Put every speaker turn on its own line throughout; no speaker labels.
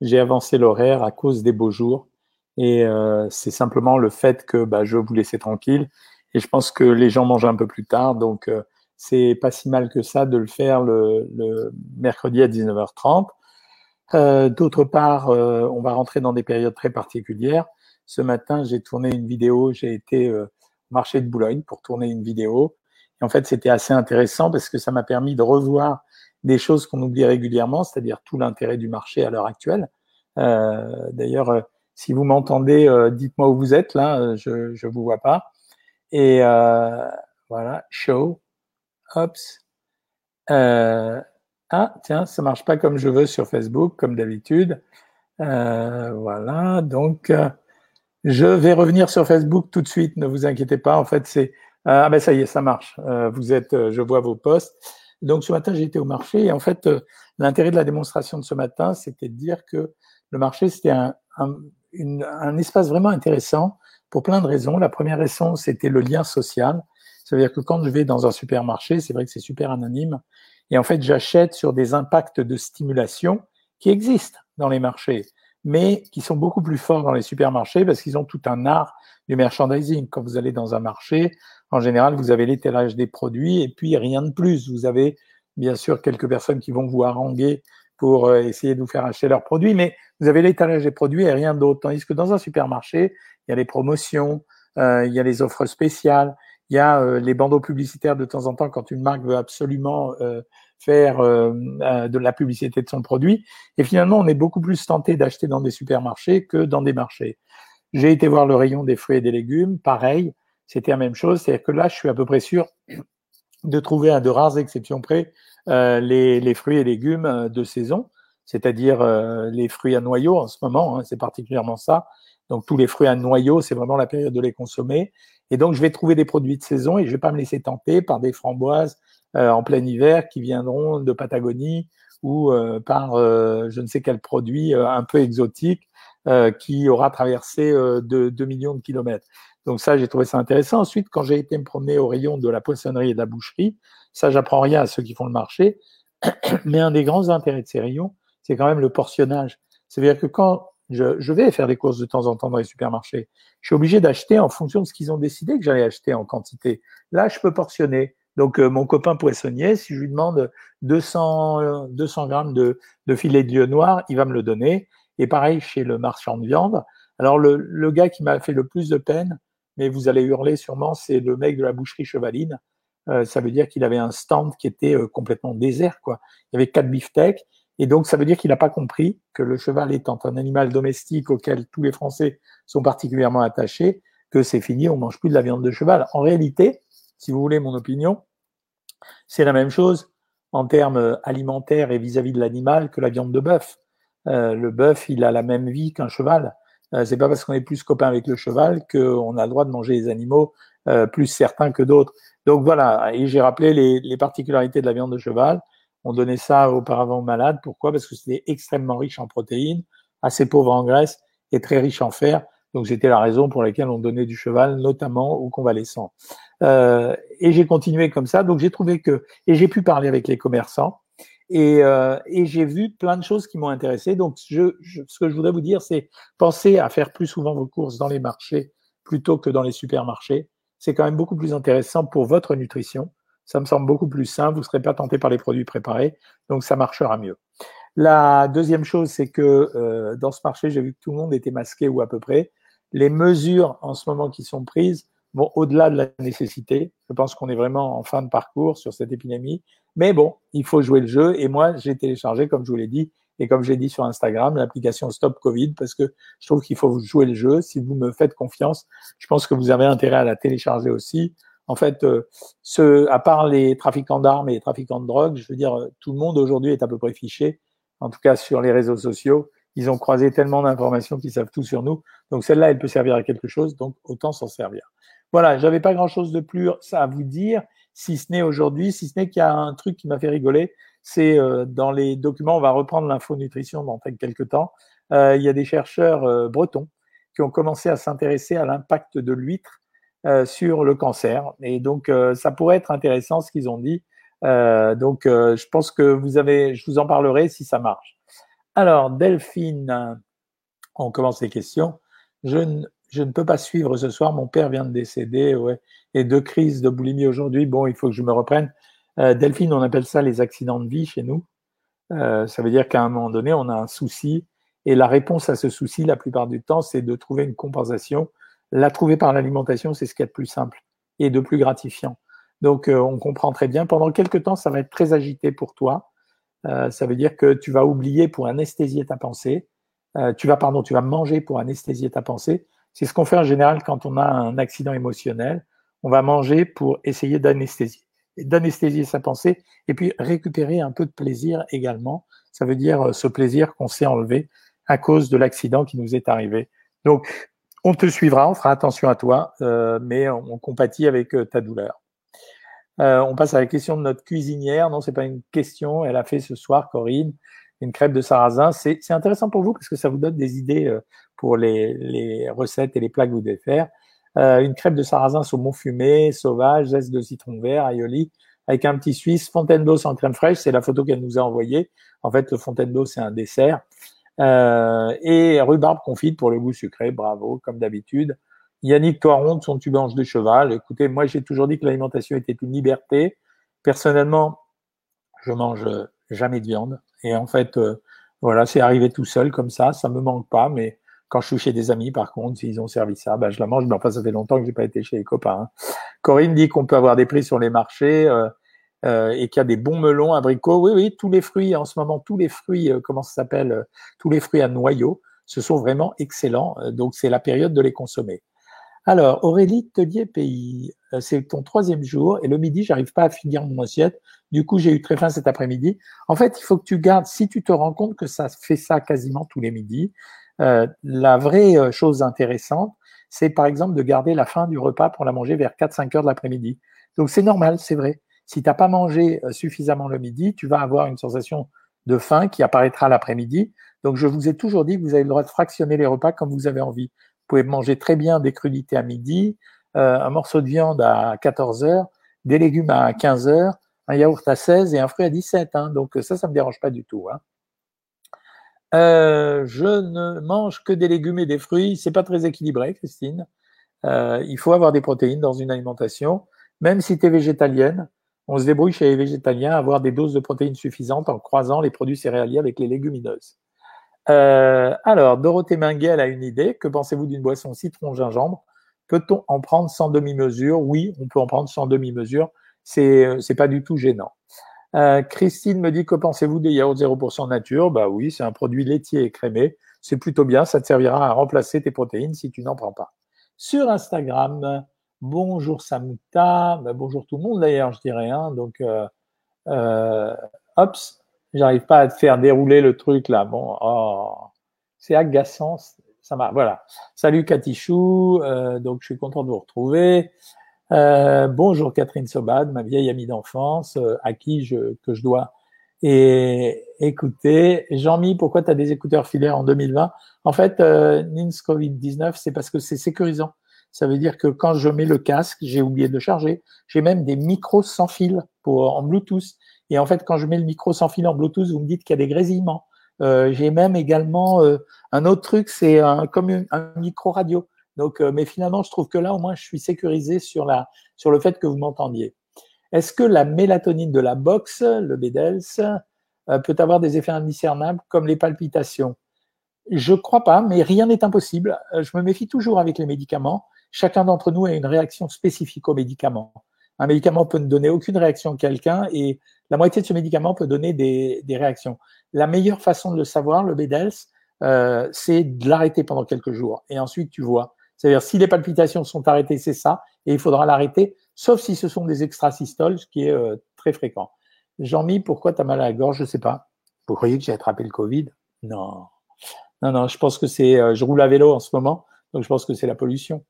j'ai avancé l'horaire à cause des beaux jours. Et euh, c'est simplement le fait que bah, je vous laisser tranquille. Et je pense que les gens mangent un peu plus tard. Donc, euh, c'est pas si mal que ça de le faire le, le mercredi à 19h30. Euh, D'autre part, euh, on va rentrer dans des périodes très particulières. Ce matin, j'ai tourné une vidéo. J'ai été euh, au marché de Boulogne pour tourner une vidéo. Et en fait, c'était assez intéressant parce que ça m'a permis de revoir des choses qu'on oublie régulièrement, c'est-à-dire tout l'intérêt du marché à l'heure actuelle. Euh, D'ailleurs, euh, si vous m'entendez, euh, dites-moi où vous êtes là, euh, je ne vous vois pas. Et voilà, show, ops. ah, tiens, ça marche pas comme je veux sur Facebook, comme d'habitude. voilà, donc je vais revenir sur Facebook tout de suite, ne vous inquiétez pas. En fait, c'est ah ben ça y est, ça marche. vous êtes, je vois vos posts. Donc ce matin, été au marché et en fait, euh, l'intérêt de la démonstration de ce matin, c'était de dire que le marché, c'était un, espace vraiment intéressant pour plein de raisons. La première raison, c'était le lien social. Ça veut dire que quand je vais dans un supermarché, c'est vrai que c'est super anonyme, et en fait, j'achète sur des impacts de stimulation qui existent dans les marchés, mais qui sont beaucoup plus forts dans les supermarchés parce qu'ils ont tout un art du merchandising. Quand vous allez dans un marché, en général, vous avez l'étalage des produits et puis rien de plus. Vous avez bien sûr quelques personnes qui vont vous haranguer pour euh, essayer de vous faire acheter leurs produits, mais vous avez l'étalage des produits et rien d'autre. Tandis que dans un supermarché, il y a les promotions, euh, il y a les offres spéciales, il y a euh, les bandeaux publicitaires de temps en temps quand une marque veut absolument euh, faire euh, de la publicité de son produit. Et finalement, on est beaucoup plus tenté d'acheter dans des supermarchés que dans des marchés. J'ai été voir le rayon des fruits et des légumes, pareil c'était la même chose. C'est-à-dire que là, je suis à peu près sûr de trouver à de rares exceptions près euh, les, les, fruits et légumes euh, de saison, c'est-à-dire euh, les fruits à noyaux en ce moment, hein, c'est particulièrement ça. Donc tous les fruits à noyaux, c'est vraiment la période de les consommer. Et donc je vais trouver des produits de saison et je vais pas me laisser tenter par des framboises euh, en plein hiver qui viendront de Patagonie ou euh, par je ne sais quel produit un peu exotique qui aura traversé de 2 millions de kilomètres. Donc ça, j'ai trouvé ça intéressant. Ensuite, quand j'ai été me promener au rayon de la poissonnerie et de la boucherie, ça, j'apprends rien à ceux qui font le marché, mais un des grands intérêts de ces rayons, c'est quand même le portionnage. C'est-à-dire que quand je, je, vais faire des courses de temps en temps dans les supermarchés, je suis obligé d'acheter en fonction de ce qu'ils ont décidé que j'allais acheter en quantité. Là, je peux portionner. Donc, euh, mon copain poissonnier, si je lui demande 200, 200 grammes de, filet de lieu noir, il va me le donner. Et pareil chez le marchand de viande. Alors, le, le gars qui m'a fait le plus de peine, mais vous allez hurler sûrement, c'est le mec de la boucherie chevaline. Euh, ça veut dire qu'il avait un stand qui était euh, complètement désert, quoi. Il y avait quatre beefsteaks, et donc ça veut dire qu'il n'a pas compris que le cheval étant un animal domestique auquel tous les Français sont particulièrement attachés, que c'est fini, on mange plus de la viande de cheval. En réalité, si vous voulez mon opinion, c'est la même chose en termes euh, alimentaires et vis-à-vis -vis de l'animal que la viande de bœuf. Euh, le bœuf, il a la même vie qu'un cheval. Euh, c'est pas parce qu'on est plus copain avec le cheval qu'on a le droit de manger les animaux euh, plus certains que d'autres. Donc voilà, et j'ai rappelé les, les, particularités de la viande de cheval. On donnait ça auparavant aux malades. Pourquoi? Parce que c'était extrêmement riche en protéines, assez pauvre en graisse et très riche en fer. Donc c'était la raison pour laquelle on donnait du cheval, notamment aux convalescents. Euh, et j'ai continué comme ça. Donc j'ai trouvé que et j'ai pu parler avec les commerçants. Et, euh, et j'ai vu plein de choses qui m'ont intéressé. Donc, je, je, ce que je voudrais vous dire, c'est pensez à faire plus souvent vos courses dans les marchés plutôt que dans les supermarchés. C'est quand même beaucoup plus intéressant pour votre nutrition. Ça me semble beaucoup plus sain. Vous ne serez pas tenté par les produits préparés. Donc, ça marchera mieux. La deuxième chose, c'est que euh, dans ce marché, j'ai vu que tout le monde était masqué ou à peu près. Les mesures en ce moment qui sont prises vont au-delà de la nécessité. Je pense qu'on est vraiment en fin de parcours sur cette épidémie. Mais bon, il faut jouer le jeu. Et moi, j'ai téléchargé, comme je vous l'ai dit, et comme j'ai dit sur Instagram, l'application Stop Covid, parce que je trouve qu'il faut jouer le jeu. Si vous me faites confiance, je pense que vous avez intérêt à la télécharger aussi. En fait, euh, ce, à part les trafiquants d'armes et les trafiquants de drogue, je veux dire, tout le monde aujourd'hui est à peu près fiché, en tout cas sur les réseaux sociaux. Ils ont croisé tellement d'informations qu'ils savent tout sur nous. Donc celle-là, elle peut servir à quelque chose, donc autant s'en servir. Voilà, j'avais pas grand-chose de plus à vous dire si ce n'est aujourd'hui, si ce n'est qu'il y a un truc qui m'a fait rigoler, c'est euh, dans les documents, on va reprendre l'info-nutrition dans quelques temps, euh, il y a des chercheurs euh, bretons qui ont commencé à s'intéresser à l'impact de l'huître sur le cancer. Et donc, ça pourrait être intéressant ce qu'ils ont dit. donc, je pense que vous avez, je vous en parlerai si ça marche. Alors, Delphine, on commence les questions. Je je ne peux pas suivre ce soir. Mon père vient de décéder, ouais, et deux crises de boulimie aujourd'hui. Bon, il faut que je me reprenne. Euh, Delphine, on appelle ça les accidents de vie chez nous. Euh, ça veut dire qu'à un moment donné, on a un souci, et la réponse à ce souci, la plupart du temps, c'est de trouver une compensation. La trouver par l'alimentation, c'est ce qui est le plus simple et de plus gratifiant. Donc, euh, on comprend très bien. Pendant quelques temps, ça va être très agité pour toi. Euh, ça veut dire que tu vas oublier pour anesthésier ta pensée. Euh, tu vas, pardon, tu vas manger pour anesthésier ta pensée. C'est ce qu'on fait en général quand on a un accident émotionnel. On va manger pour essayer d'anesthésier, d'anesthésier sa pensée et puis récupérer un peu de plaisir également. Ça veut dire ce plaisir qu'on s'est enlevé à cause de l'accident qui nous est arrivé. Donc, on te suivra, on fera attention à toi, euh, mais on, compatit avec ta douleur. Euh, on passe à la question de notre cuisinière. Non, c'est pas une question. Elle a fait ce soir, Corinne, une crêpe de sarrasin. C'est intéressant pour vous parce que ça vous donne des idées euh, pour les, recettes et les plats que vous devez faire. Euh, une crêpe de sarrasin saumon fumé, sauvage, zeste de citron vert, aioli, avec un petit suisse, fontaine d'eau sans crème fraîche. C'est la photo qu'elle nous a envoyée. En fait, le fontaine d'eau, c'est un dessert. et rhubarbe confite pour le goût sucré. Bravo, comme d'habitude. Yannick Toiron son tubange de cheval. Écoutez, moi j'ai toujours dit que l'alimentation était une liberté. Personnellement, je mange jamais de viande. Et en fait, euh, voilà, c'est arrivé tout seul comme ça. Ça me manque pas, mais quand je suis chez des amis, par contre, s'ils ont servi ça, bah, je la mange. Mais enfin, ça fait longtemps que j'ai pas été chez les copains. Hein. Corinne dit qu'on peut avoir des prix sur les marchés euh, euh, et qu'il y a des bons melons, abricots. Oui, oui, tous les fruits en ce moment, tous les fruits, comment ça s'appelle Tous les fruits à noyaux, ce sont vraiment excellents. donc, c'est la période de les consommer. Alors, Aurélie Tellier Pays, euh, c'est ton troisième jour et le midi, j'arrive pas à finir mon assiette. Du coup, j'ai eu très faim cet après-midi. En fait, il faut que tu gardes, si tu te rends compte que ça fait ça quasiment tous les midis, euh, la vraie euh, chose intéressante, c'est par exemple de garder la fin du repas pour la manger vers 4-5 heures de l'après-midi. Donc c'est normal, c'est vrai. Si tu n'as pas mangé suffisamment le midi, tu vas avoir une sensation de faim qui apparaîtra l'après-midi. Donc je vous ai toujours dit que vous avez le droit de fractionner les repas comme vous avez envie pouvez manger très bien des crudités à midi, euh, un morceau de viande à 14 heures, des légumes à 15 heures, un yaourt à 16 et un fruit à 17. Hein. donc ça, ça me dérange pas du tout. Hein. Euh, je ne mange que des légumes et des fruits. C'est pas très équilibré, Christine. Euh, il faut avoir des protéines dans une alimentation. Même si tu es végétalienne, on se débrouille chez les végétaliens à avoir des doses de protéines suffisantes en croisant les produits céréaliers avec les légumineuses. Euh, alors, Dorothée Minguet, elle a une idée. Que pensez-vous d'une boisson citron-gingembre Peut-on en prendre sans demi-mesure? Oui, on peut en prendre sans demi-mesure. C'est c'est pas du tout gênant. Euh, Christine me dit que pensez-vous des yaourts 0% nature? Bah oui, c'est un produit laitier et crémé. C'est plutôt bien. Ça te servira à remplacer tes protéines si tu n'en prends pas. Sur Instagram, bonjour Samuta, bah, bonjour tout le monde d'ailleurs, je dirais. Hein, donc, euh, euh, J'arrive pas à te faire dérouler le truc là. Bon, oh, c'est agaçant. Ça m'a. Voilà. Salut Katichou. Euh, donc je suis content de vous retrouver. Euh, bonjour Catherine Sobad, ma vieille amie d'enfance, euh, à qui je que je dois. Et écoutez, Jean-Mi, pourquoi tu as des écouteurs filaires en 2020 En fait, euh, NINS Covid-19, c'est parce que c'est sécurisant. Ça veut dire que quand je mets le casque, j'ai oublié de charger. J'ai même des micros sans fil pour en Bluetooth. Et en fait, quand je mets le micro sans fil en Bluetooth, vous me dites qu'il y a des grésillements. Euh, j'ai même également euh, un autre truc, c'est un, comme un, micro radio. Donc, euh, mais finalement, je trouve que là, au moins, je suis sécurisé sur la sur le fait que vous m'entendiez. Est-ce que la mélatonine de la boxe, le BDELS, peut avoir des effets indiscernables comme les palpitations? Je crois pas, mais rien n'est impossible. Je me méfie toujours avec les médicaments. Chacun d'entre nous a une réaction spécifique aux médicaments. Un médicament peut ne donner aucune réaction à quelqu'un et la moitié de ce médicament peut donner des, réactions. La meilleure façon de le savoir, le BEDELS, euh, c'est de l'arrêter pendant quelques jours. Et ensuite, tu vois. C'est-à-dire, si les palpitations sont arrêtées, c'est ça, et il faudra l'arrêter, sauf si ce sont des extrasystoles, ce qui est euh, très fréquent. Jean-Mi, pourquoi tu as mal à la gorge? Je sais pas. Vous croyez que j'ai attrapé le Covid? Non. Non, non, je pense que c'est... Euh, je roule à vélo en ce moment, donc je pense que c'est la pollution.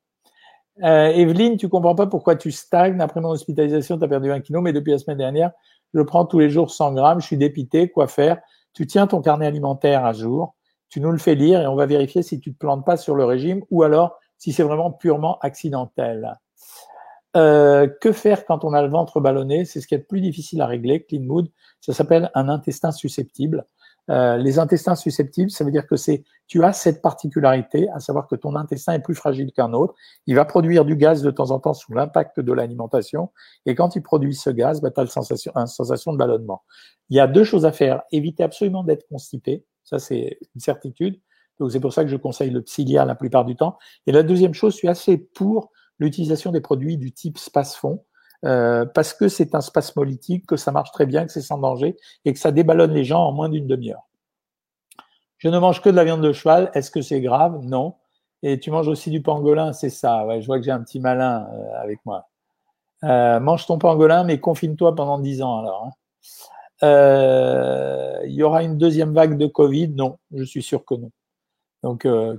Evelyne, tu comprends pas pourquoi tu stagnes. Après mon hospitalisation, tu as perdu un kilo, mais depuis la semaine dernière, je prends tous les jours 100 grammes, je suis dépité, quoi faire? Tu tiens ton carnet alimentaire à jour, tu nous le fais lire et on va vérifier si tu te plantes pas sur le régime ou alors si c'est vraiment purement accidentel. Euh, que faire quand on a le ventre ballonné? C'est ce qui est le plus difficile à régler, clean mood. Ça s'appelle un intestin susceptible. Euh, les intestins susceptibles, ça veut dire que c'est tu as cette particularité, à savoir que ton intestin est plus fragile qu'un autre. Il va produire du gaz de temps en temps sous l'impact de l'alimentation, et quand il produit ce gaz, bah, tu as une sensation de ballonnement. Il y a deux choses à faire. Éviter absolument d'être constipé, ça c'est une certitude. Donc c'est pour ça que je conseille le psyllia la plupart du temps. Et la deuxième chose, je suis assez pour l'utilisation des produits du type Spasfon, euh, parce que c'est un spasmolytique, que ça marche très bien, que c'est sans danger et que ça déballonne les gens en moins d'une demi-heure. Je ne mange que de la viande de cheval. Est-ce que c'est grave? Non. Et tu manges aussi du pangolin, c'est ça. Ouais, je vois que j'ai un petit malin euh, avec moi. Euh, mange ton pangolin, mais confine-toi pendant 10 ans alors. Hein. Il y aura une deuxième vague de Covid? Non, je suis sûr que non. Donc, euh,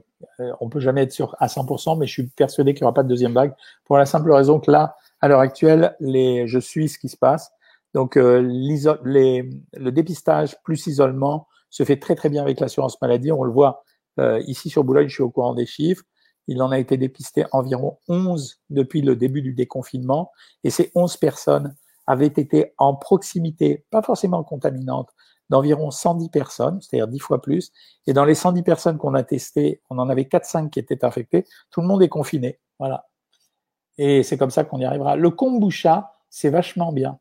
on peut jamais être sûr à 100%, mais je suis persuadé qu'il n'y aura pas de deuxième vague pour la simple raison que là, à l'heure actuelle, les, je suis ce qui se passe. Donc, euh, les, le dépistage plus isolement se fait très très bien avec l'assurance maladie. On le voit euh, ici sur Boulogne, je suis au courant des chiffres. Il en a été dépisté environ 11 depuis le début du déconfinement. Et ces 11 personnes avaient été en proximité, pas forcément contaminantes, d'environ 110 personnes, c'est-à-dire 10 fois plus. Et dans les 110 personnes qu'on a testées, on en avait 4-5 qui étaient infectées. Tout le monde est confiné. Voilà. Et c'est comme ça qu'on y arrivera. Le kombucha, c'est vachement bien.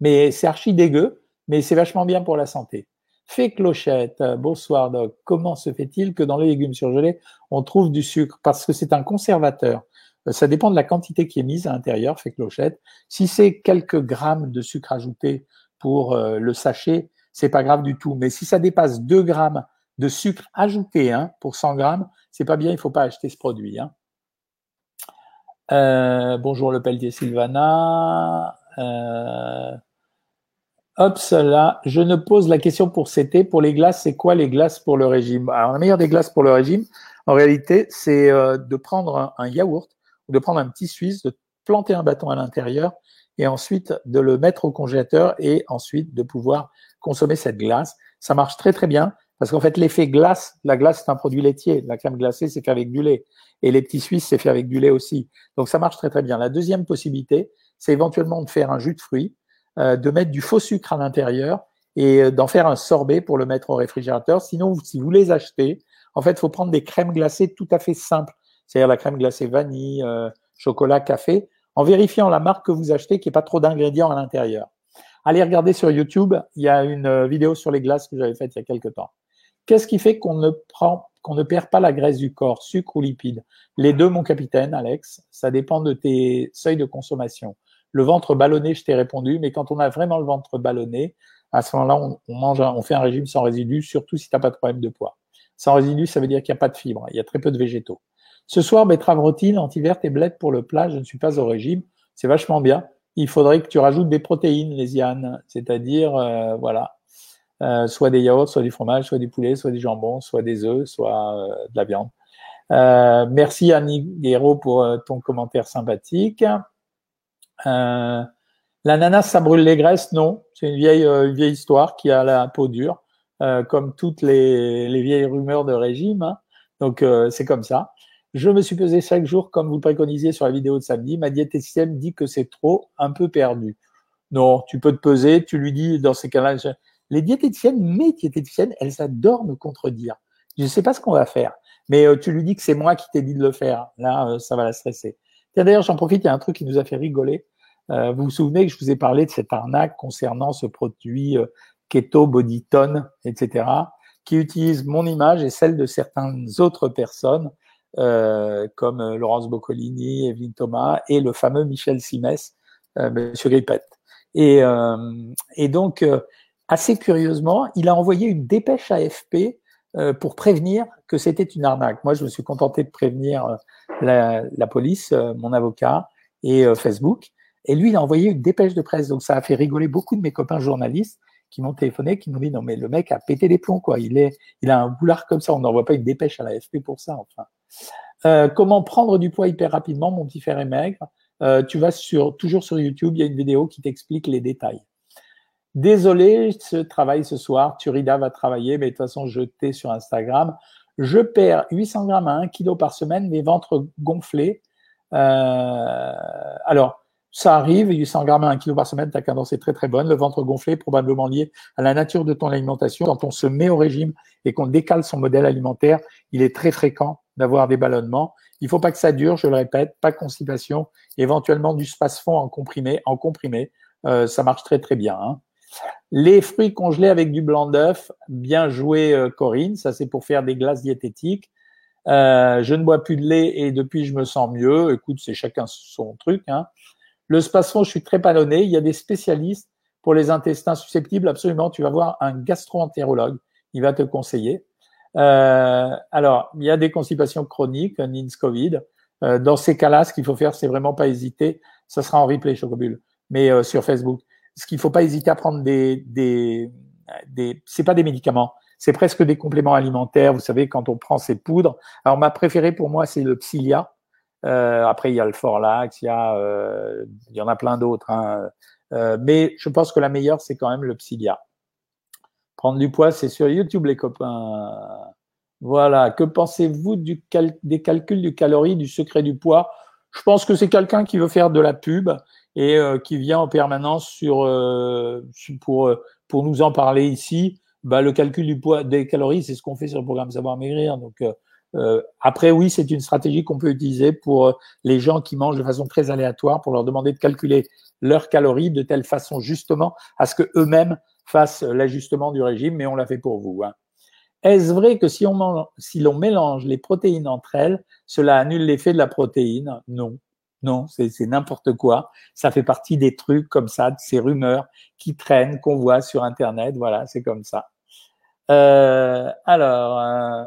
Mais c'est archi dégueu, mais c'est vachement bien pour la santé. Fait clochette, euh, bonsoir Doc. Comment se fait-il que dans les légumes surgelés, on trouve du sucre? Parce que c'est un conservateur. Euh, ça dépend de la quantité qui est mise à l'intérieur, fait clochette. Si c'est quelques grammes de sucre ajouté pour euh, le sachet, c'est pas grave du tout. Mais si ça dépasse 2 grammes de sucre ajouté hein, pour 100 grammes, c'est pas bien, il faut pas acheter ce produit. Hein. Euh, bonjour le Pelletier Sylvana. Euh, hop, cela. Je ne pose la question pour CT. Pour les glaces, c'est quoi les glaces pour le régime? Alors, la meilleure des glaces pour le régime, en réalité, c'est euh, de prendre un, yaourt ou de prendre un petit suisse, de planter un bâton à l'intérieur et ensuite de le mettre au congélateur et ensuite de pouvoir consommer cette glace. Ça marche très très bien parce qu'en fait l'effet glace, la glace c'est un produit laitier, la crème glacée c'est fait avec du lait et les petits Suisses, c'est fait avec du lait aussi. Donc ça marche très très bien. La deuxième possibilité, c'est éventuellement de faire un jus de fruits, euh, de mettre du faux sucre à l'intérieur et euh, d'en faire un sorbet pour le mettre au réfrigérateur. Sinon, si vous les achetez, en fait, il faut prendre des crèmes glacées tout à fait simples, c'est-à-dire la crème glacée vanille, euh, chocolat, café, en vérifiant la marque que vous achetez, qu'il n'y ait pas trop d'ingrédients à l'intérieur. Allez regarder sur YouTube, il y a une vidéo sur les glaces que j'avais faite il y a quelques temps. Qu'est-ce qui fait qu'on ne perd pas la graisse du corps, sucre ou lipides Les deux, mon capitaine, Alex, ça dépend de tes seuils de consommation. Le ventre ballonné, je t'ai répondu, mais quand on a vraiment le ventre ballonné, à ce moment-là, on, mange, on fait un régime sans résidus, surtout si tu n'as pas de problème de poids. Sans résidus, ça veut dire qu'il n'y a pas de fibres, il y a très peu de végétaux. Ce soir, betterave rôtie, antiverte et blette pour le plat, je ne suis pas au régime, c'est vachement bien. Il faudrait que tu rajoutes des protéines, les Yann, c'est-à-dire, euh, voilà, euh, soit des yaourts, soit du fromage, soit du poulet, soit du jambon, soit des œufs, soit euh, de la viande. Euh, merci Annie Guéraud pour ton commentaire sympathique. L'ananas, ça brûle les graisses? Non, c'est une vieille, une vieille histoire qui a la peau dure, comme toutes les, les, vieilles rumeurs de régime. Hein. Donc c'est comme ça. Je me suis pesé chaque jour, comme vous le préconisiez sur la vidéo de samedi. Ma diététicienne dit que c'est trop, un peu perdu. Non, tu peux te peser. Tu lui dis dans ces cas-là, les diététiciennes, mes diététiciennes, elles adorent me contredire. Je ne sais pas ce qu'on va faire, mais euh, tu lui dis que c'est moi qui t'ai dit de le faire. Là, euh, ça va la stresser. D'ailleurs, j'en profite, il y a un truc qui nous a fait rigoler. Euh, vous vous souvenez que je vous ai parlé de cette arnaque concernant ce produit Keto Bodytone, etc., qui utilise mon image et celle de certaines autres personnes, comme Laurence Boccolini, Evelyne Thomas et le fameux Michel Simès, Monsieur Grippette. Et, et donc, assez curieusement, il a envoyé une dépêche à AFP euh, pour prévenir que c'était une arnaque. Moi, je me suis contenté de prévenir euh, la, police, euh, mon avocat et Facebook. Et lui, il a envoyé une dépêche de presse. Donc, ça a fait rigoler beaucoup de mes copains journalistes qui m'ont téléphoné, qui m'ont dit non mais le mec a pété les plombs quoi. Il est, il a un boulard comme ça. On n'envoie pas une dépêche à l'AFP pour ça. Enfin, comment prendre du poids hyper rapidement, mon petit frère est maigre. tu vas sur toujours sur YouTube, il y a une vidéo qui t'explique les détails. Désolé, ce travail ce soir, Turida va travailler, mais de toute façon, je t'ai sur Instagram. Je perds 800 grammes à 1 kg par semaine, mes ventres gonflés. Euh, alors, Ça arrive, 800 grammes à 1 kg par semaine, ta cadence est très très bonne. Le ventre gonflé, probablement lié à la nature de ton alimentation. Quand on se met au régime et qu'on décale son modèle alimentaire, il est très fréquent d'avoir des ballonnements. Il faut pas que ça dure, je le répète, pas de constipation, éventuellement du space-fond en comprimé, en comprimé, euh, ça marche très très bien. Hein. Les fruits congelés avec du blanc d'œuf, bien joué euh, Corinne, ça c'est pour faire des glaces diététiques. Euh, je ne bois plus de lait et depuis je me sens mieux. Écoute, c'est chacun son truc. Hein. Le space-fond, je suis très palonné. Il y a des spécialistes pour les intestins susceptibles. Absolument, tu vas voir un gastro-entérologue. Il va te conseiller. Euh, alors, il y a des constipations chroniques, un INS-COVID. Euh, dans ces cas-là, ce qu'il faut faire, c'est vraiment pas hésiter. Ça sera en replay, Chocobule, mais sur Facebook. Ce qu'il faut pas hésiter à prendre des, des, des c'est pas des médicaments, c'est presque des compléments alimentaires. Vous savez, quand on prend ces poudres. Alors, ma préférée pour moi, c'est le Psyllia. Euh, après, il y a le Forlax, il y a, euh, il y en a plein d'autres. Hein. Euh, mais je pense que la meilleure, c'est quand même le Psyllia. Prendre du poids, c'est sur YouTube, les copains. Voilà. Que pensez-vous du des calculs du calorie, du secret du poids? Je pense que c'est quelqu'un qui veut faire de la pub et euh, qui vient en permanence sur, euh, pour, pour nous en parler ici. Bah, le calcul du poids des calories, c'est ce qu'on fait sur le programme Savoir Maigrir. Donc, euh, euh, après, oui, c'est une stratégie qu'on peut utiliser pour euh, les gens qui mangent de façon très aléatoire, pour leur demander de calculer leurs calories de telle façon justement à ce que eux-mêmes fassent l'ajustement du régime, mais on l'a fait pour vous. Hein. Est-ce vrai que si on si l'on mélange les protéines entre elles, cela annule l'effet de la protéine? Non. Non, c'est n'importe quoi. Ça fait partie des trucs comme ça, de ces rumeurs qui traînent, qu'on voit sur Internet. Voilà, c'est comme ça. Euh, alors, euh,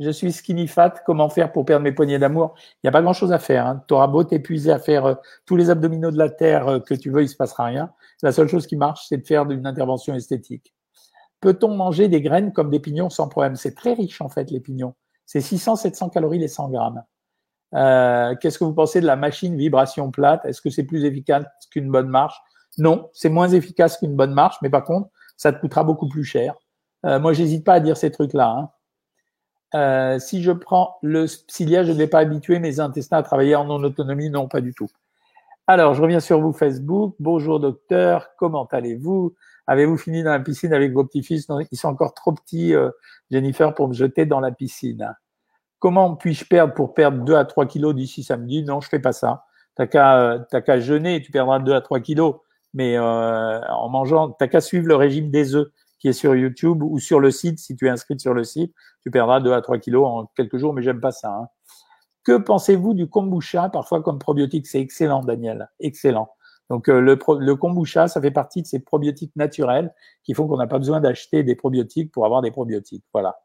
je suis skinny fat, comment faire pour perdre mes poignées d'amour? Il n'y a pas grand-chose à faire. Hein. Tu auras beau t'épuiser à faire euh, tous les abdominaux de la terre que tu veux, il se passera rien. La seule chose qui marche, c'est de faire une intervention esthétique. Peut-on manger des graines comme des pignons sans problème? C'est très riche en fait les pignons. C'est 600-700 calories les 100 grammes. Euh, Qu'est-ce que vous pensez de la machine vibration plate? Est-ce que c'est plus efficace qu'une bonne marche? Non, c'est moins efficace qu'une bonne marche, mais par contre, ça te coûtera beaucoup plus cher. Euh, moi, j'hésite pas à dire ces trucs-là. Hein. Euh, si je prends le psyllia, je ne vais pas habituer mes intestins à travailler en non-autonomie. Non, pas du tout. Alors, je reviens sur vous, Facebook. Bonjour, docteur. Comment allez-vous? Avez-vous fini dans la piscine avec vos petits-fils? Ils sont encore trop petits, euh, Jennifer, pour me jeter dans la piscine. Comment puis-je perdre pour perdre 2 à 3 kilos d'ici samedi? Non, je fais pas ça. T'as qu'à euh, qu'à jeûner, tu perdras 2 à 3 kilos. Mais euh, en mangeant, t'as qu'à suivre le régime des œufs qui est sur YouTube ou sur le site. Si tu es inscrit sur le site, tu perdras 2 à 3 kilos en quelques jours, mais j'aime pas ça. Hein. Que pensez-vous du kombucha, parfois comme probiotique C'est excellent, Daniel, excellent. Donc euh, le, le, kombucha, ça fait partie de ces probiotiques naturels qui font qu'on n'a pas besoin d'acheter des probiotiques pour avoir des probiotiques. Voilà.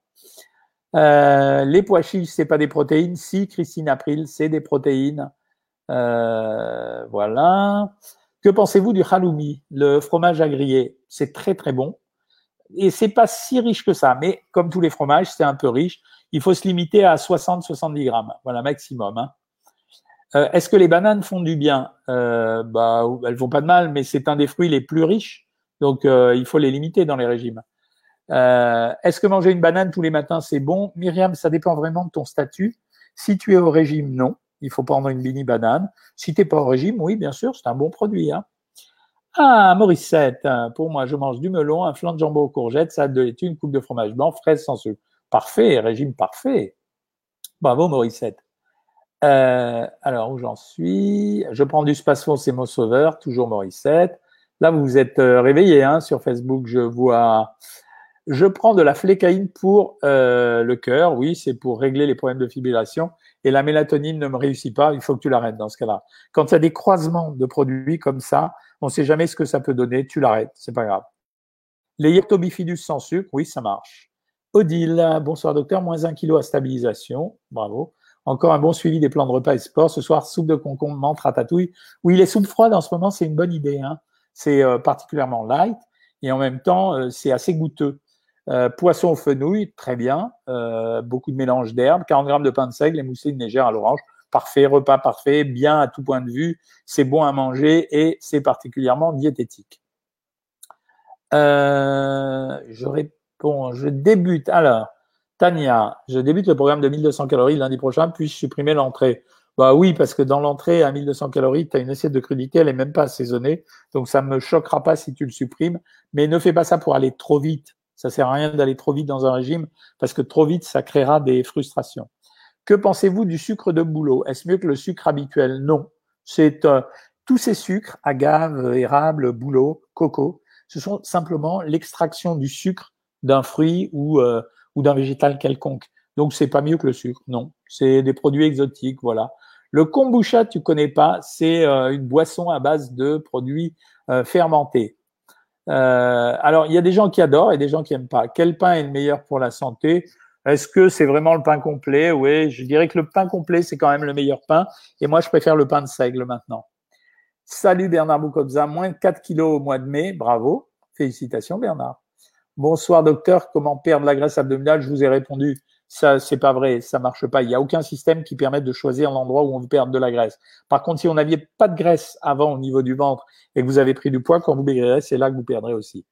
Euh, les pois chiches, c'est pas des protéines. Si, Christine April, c'est des protéines. Euh, voilà. Que pensez-vous du halloumi, le fromage à griller C'est très très bon et c'est pas si riche que ça, mais comme tous les fromages, c'est un peu riche. Il faut se limiter à 60-70 grammes, voilà maximum. Hein. Euh, Est-ce que les bananes font du bien? Euh, Bah, elles font pas de mal, mais c'est un des fruits les plus riches, donc il faut les limiter dans les régimes. Euh, Est-ce que manger une banane tous les matins c'est bon? Myriam, ça dépend vraiment de ton statut. Si tu es au régime, non, il faut prendre une mini banane. Si tu n'es pas au régime, oui, bien sûr, c'est un bon produit. Hein. Ah, Morissette, pour moi, je mange du melon, un flan de jambon aux courgettes, salade de laitue, une coupe de fromage blanc, fraise sans sucre. Parfait, régime parfait. Bravo, Morissette. Euh, alors, où j'en suis? Je prends du Spasfon, c'est mon sauveur, toujours Morissette. Là, vous vous êtes euh, réveillé hein, sur Facebook, je vois. Je prends de la flécaïne pour euh, le cœur, oui, c'est pour régler les problèmes de fibrillation. Et la mélatonine ne me réussit pas, il faut que tu l'arrêtes dans ce cas-là. Quand il y des croisements de produits comme ça, on ne sait jamais ce que ça peut donner. Tu l'arrêtes, c'est pas grave. Les Yeptobifidus sans sucre, oui, ça marche. Odile, bonsoir docteur, moins un kilo à stabilisation, bravo. Encore un bon suivi des plans de repas et sport. Ce soir, soupe de concombre, menthe, ratatouille. Oui, les soupes froides en ce moment, c'est une bonne idée. Hein. C'est euh, particulièrement light et en même temps, euh, c'est assez goûteux. Euh, poisson aux fenouilles, très bien. beaucoup de mélange d'herbes, 40 grammes de pain de seigle, émoussé une légère à l'orange parfait, repas parfait, bien à tout point de vue, c'est bon à manger et c'est particulièrement diététique. Euh, je réponds, je débute. Alors, Tania, je débute le programme de 1200 calories lundi prochain, puis-je supprimer l'entrée? Bah oui, parce que dans l'entrée à 1200 calories, tu as une assiette de crudité, elle est même pas assaisonnée. Donc ça me choquera pas si tu le supprimes. Mais ne fais pas ça pour aller trop vite. Ça sert à rien d'aller trop vite dans un régime parce que trop vite, ça créera des frustrations. Que pensez-vous du sucre de bouleau? Est-ce mieux que le sucre habituel? Non. C'est euh, tous ces sucres, agave, érable, bouleau, coco, ce sont simplement l'extraction du sucre d'un fruit ou, euh, ou d'un végétal quelconque. Donc c'est pas mieux que le sucre, non. C'est des produits exotiques, voilà. Le kombucha, tu connais pas, c'est euh, une boisson à base de produits euh, fermentés. Euh, alors, il y a des gens qui adorent et des gens qui aiment pas. Quel pain est le meilleur pour la santé? Est-ce que c'est vraiment le pain complet? Oui, je dirais que le pain complet, c'est quand même le meilleur pain. Et moi, je préfère le pain de seigle maintenant. Salut Bernard Boukobza, moins de 4 kilos au mois de mai. Bravo. Félicitations Bernard. Bonsoir docteur, comment perdre la graisse abdominale? Je vous ai répondu ça c'est pas vrai, ça marche pas. Il n'y a aucun système qui permette de choisir l'endroit où on veut de la graisse. Par contre, si on n'aviez pas de graisse avant au niveau du ventre et que vous avez pris du poids, quand vous maigrirez, c'est là que vous perdrez aussi.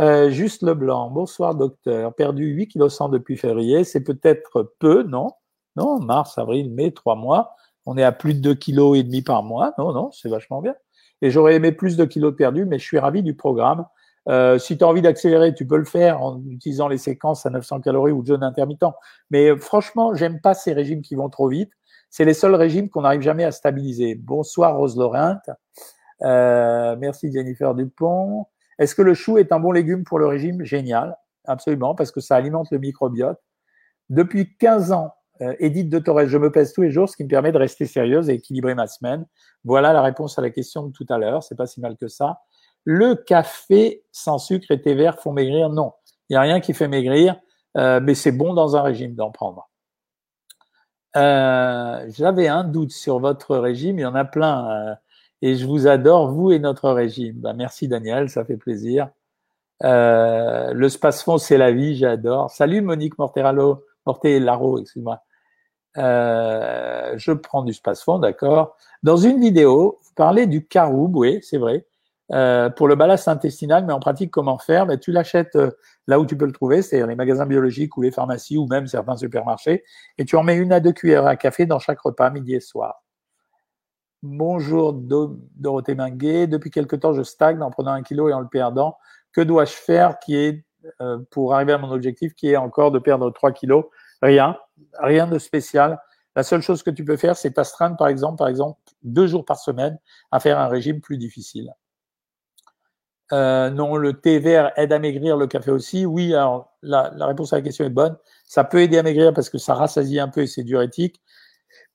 Euh, juste Leblanc, bonsoir docteur. Perdu 8 kg 100 depuis février, c'est peut-être peu, non? Non, mars, avril, mai, trois mois. On est à plus de 2 kg et demi par mois. Non, non, c'est vachement bien. Et j'aurais aimé plus de kilos perdus, mais je suis ravi du programme. Euh, si tu as envie d'accélérer, tu peux le faire en utilisant les séquences à 900 calories ou jeûne intermittent. Mais euh, franchement, j'aime pas ces régimes qui vont trop vite. C'est les seuls régimes qu'on n'arrive jamais à stabiliser. Bonsoir Rose Laurent. Euh, merci Jennifer Dupont. Est-ce que le chou est un bon légume pour le régime? Génial, absolument, parce que ça alimente le microbiote. Depuis 15 ans, Edith de Torres, je me pèse tous les jours, ce qui me permet de rester sérieuse et équilibrer ma semaine. Voilà la réponse à la question de tout à l'heure. C'est pas si mal que ça. Le café sans sucre et thé vert font maigrir? Non, il n'y a rien qui fait maigrir, euh, mais c'est bon dans un régime d'en prendre. Euh, j'avais un doute sur votre régime, il y en a plein, euh, et je vous adore, vous et notre régime. Bah, merci Daniel, ça fait plaisir. le space-fond, c'est la vie, j'adore. Salut Monique Morteralo, Mortelaro, excuse-moi. je prends du space-fond, d'accord. Dans une vidéo, vous parlez du caroube, oui, c'est vrai. Euh, pour le ballast intestinal, mais en pratique, comment faire? Mais Tu l'achètes euh, là où tu peux le trouver, c'est-à-dire les magasins biologiques ou les pharmacies ou même certains supermarchés, et tu en mets une à deux cuillères à café dans chaque repas, midi et soir. Bonjour Dorothée Minguet. Depuis quelque temps, je stagne en prenant un kilo et en le perdant. Que dois-je faire qui est, euh, pour arriver à mon objectif qui est encore de perdre 3 kilos? Rien, rien de spécial. La seule chose que tu peux faire, c'est t'astreindre, par exemple, par exemple, deux jours par semaine à faire un régime plus difficile. Euh, non, le thé vert aide à maigrir, le café aussi. Oui, alors la, réponse à la question est bonne. Ça peut aider à maigrir parce que ça rassasie un peu et c'est diurétique,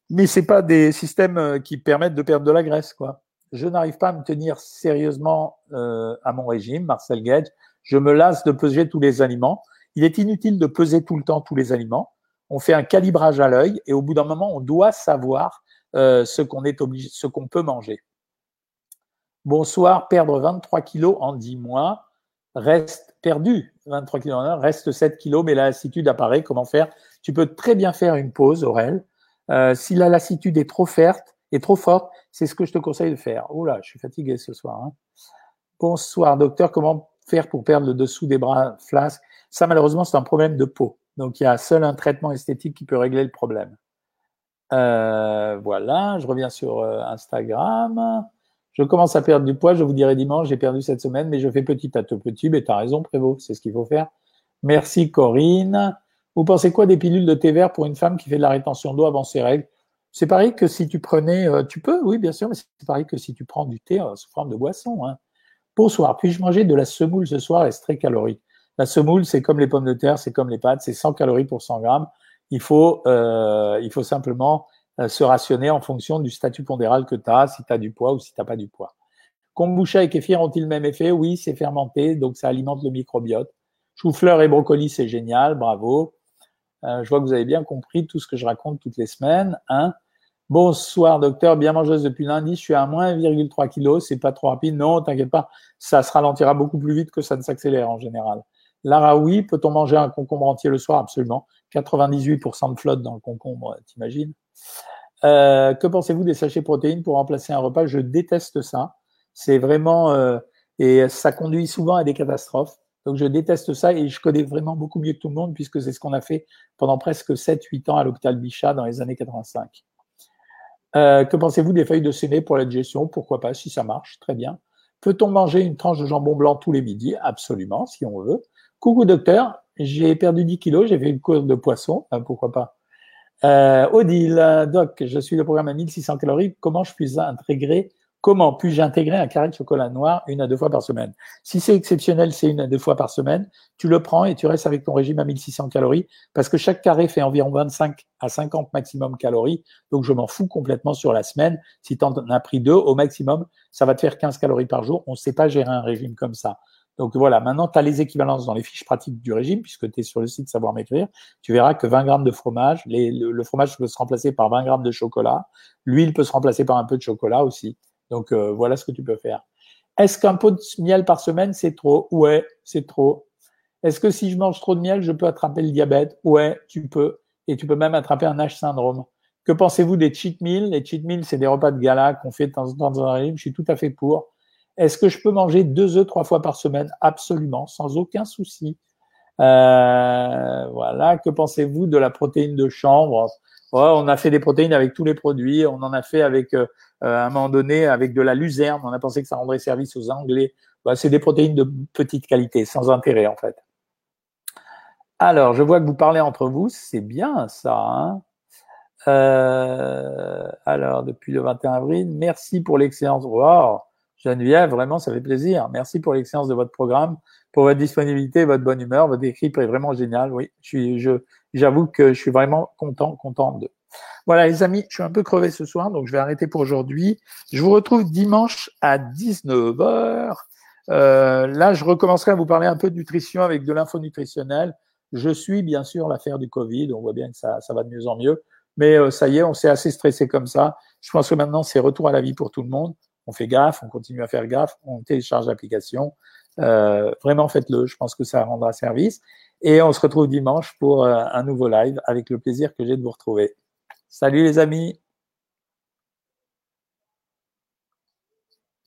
mais c'est pas des systèmes euh, qui permettent de perdre de la graisse, quoi. Je n'arrive pas à me tenir sérieusement euh, à mon régime, Marcel Gage. Je me lasse de peser tous les aliments. Il est inutile de peser tout le temps tous les aliments. On fait un calibrage à l'œil et au bout d'un moment, on doit savoir ce qu'on est obligé, ce qu'on peut manger. Bonsoir, perdre 23 kilos en 10 mois reste perdu. 23 kilos en un, reste 7 kilos, mais la lassitude apparaît. Comment faire? Tu peux très bien faire une pause, Aurel. Euh, si la lassitude est trop forte, est trop forte, c'est ce que je te conseille de faire. Oula, je suis fatigué ce soir. Hein. Bonsoir, docteur. Comment faire pour perdre le dessous des bras flasques? Ça, malheureusement, c'est un problème de peau. Donc, il y a seul un traitement esthétique qui peut régler le problème. Euh, voilà, je reviens sur euh, Instagram. Je commence à perdre du poids, je vous dirai dimanche, j'ai perdu cette semaine, mais je fais petit à petit. Mais tu as raison, Prévost, c'est ce qu'il faut faire. Merci Corinne. Vous pensez quoi des pilules de thé vert pour une femme qui fait de la rétention d'eau avant ses règles? C'est pareil que si tu prenais, euh, tu peux, oui bien sûr, mais c'est pareil que si tu prends du thé euh, sous forme de boisson. Hein. Bonsoir, puis-je manger de la semoule ce soir? Est très calorique? La semoule, c'est comme les pommes de terre, c'est comme les pâtes, c'est 100 calories pour 100 grammes. Il faut, euh, il faut simplement se rationner en fonction du statut pondéral que tu as, si tu as du poids ou si tu n'as pas du poids. Kombucha et kéfir ont-ils le même effet? Oui, c'est fermenté, donc ça alimente le microbiote. Chou-fleur et brocoli, c'est génial, bravo. Euh, je vois que vous avez bien compris tout ce que je raconte toutes les semaines. Hein Bonsoir docteur, bien mangeuse depuis lundi, je suis à moins 1,3 kg, c'est pas trop rapide. Non, t'inquiète pas, ça se ralentira beaucoup plus vite que ça ne s'accélère en général. Lara, oui, peut-on manger un concombre entier le soir? Absolument. 98% de flotte dans le concombre, t'imagines euh, que pensez-vous des sachets protéines pour remplacer un repas? Je déteste ça. C'est vraiment euh, et ça conduit souvent à des catastrophes. Donc je déteste ça et je connais vraiment beaucoup mieux que tout le monde puisque c'est ce qu'on a fait pendant presque 7-8 ans à l'hôpital Bichat dans les années 85. Euh, que pensez-vous des feuilles de séné pour la digestion? Pourquoi pas, si ça marche, très bien. Peut-on manger une tranche de jambon blanc tous les midis? Absolument, si on veut. Coucou docteur, j'ai perdu 10 kilos, j'ai fait une course de poisson, euh, pourquoi pas. Euh, Odile, doc, je suis le programme à 1600 calories, comment je puis intégrer Comment puis-je intégrer un carré de chocolat noir une à deux fois par semaine? Si c'est exceptionnel, c'est une à deux fois par semaine. Tu le prends et tu restes avec ton régime à 1600 calories parce que chaque carré fait environ 25 à 50 maximum calories. Donc, je m'en fous complètement sur la semaine. Si tu en as pris deux au maximum, ça va te faire 15 calories par jour. On ne sait pas gérer un régime comme ça. Donc voilà, maintenant tu as les équivalences dans les fiches pratiques du régime, puisque tu es sur le site Savoir M'écrire. Tu verras que 20 grammes de fromage, le, fromage peut se remplacer par 20 grammes de chocolat, l'huile peut se remplacer par un peu de chocolat aussi. Donc euh, voilà ce que tu peux faire. Est-ce qu'un pot de miel par semaine, c'est trop? Ouais, c'est trop. Est-ce que si je mange trop de miel, je peux attraper le diabète? Ouais, tu peux. Et tu peux même attraper un H syndrome. Que pensez-vous des cheat meals? Les cheat meals, c'est des repas de gala qu'on fait de temps en temps dans un régime. Je suis tout à fait pour. Est-ce que je peux manger deux œufs trois fois par semaine? Absolument, sans aucun souci. Euh, voilà. Que pensez-vous de la protéine de chanvre On a fait des protéines avec tous les produits. On en a fait avec euh, euh, à un moment donné avec de la luzerne. On a pensé que ça rendrait service aux Anglais. Bah, c'est des protéines de petite qualité, sans intérêt en fait. Alors, je vois que vous parlez entre vous, c'est bien ça. Hein euh, alors, depuis le 21 avril, merci pour l'excellence. Geneviève, vraiment, ça fait plaisir. Merci pour l'excellence de votre programme, pour votre disponibilité, votre bonne humeur. Votre équipe est vraiment génial. Oui, je, j'avoue que je suis vraiment content, content de. Voilà, les amis, je suis un peu crevé ce soir, donc je vais arrêter pour aujourd'hui. Je vous retrouve dimanche à 19h. Euh, là, je recommencerai à vous parler un peu de nutrition avec de l'info nutritionnelle. Je suis bien sûr l'affaire du Covid. On voit bien que ça, ça va de mieux en mieux. Mais euh, ça y est, on s'est assez stressé comme ça. Je pense que maintenant, c'est retour à la vie pour tout le monde. On fait gaffe, on continue à faire gaffe, on télécharge l'application. Euh, vraiment, faites-le. Je pense que ça rendra service. Et on se retrouve dimanche pour euh, un nouveau live avec le plaisir que j'ai de vous retrouver. Salut les amis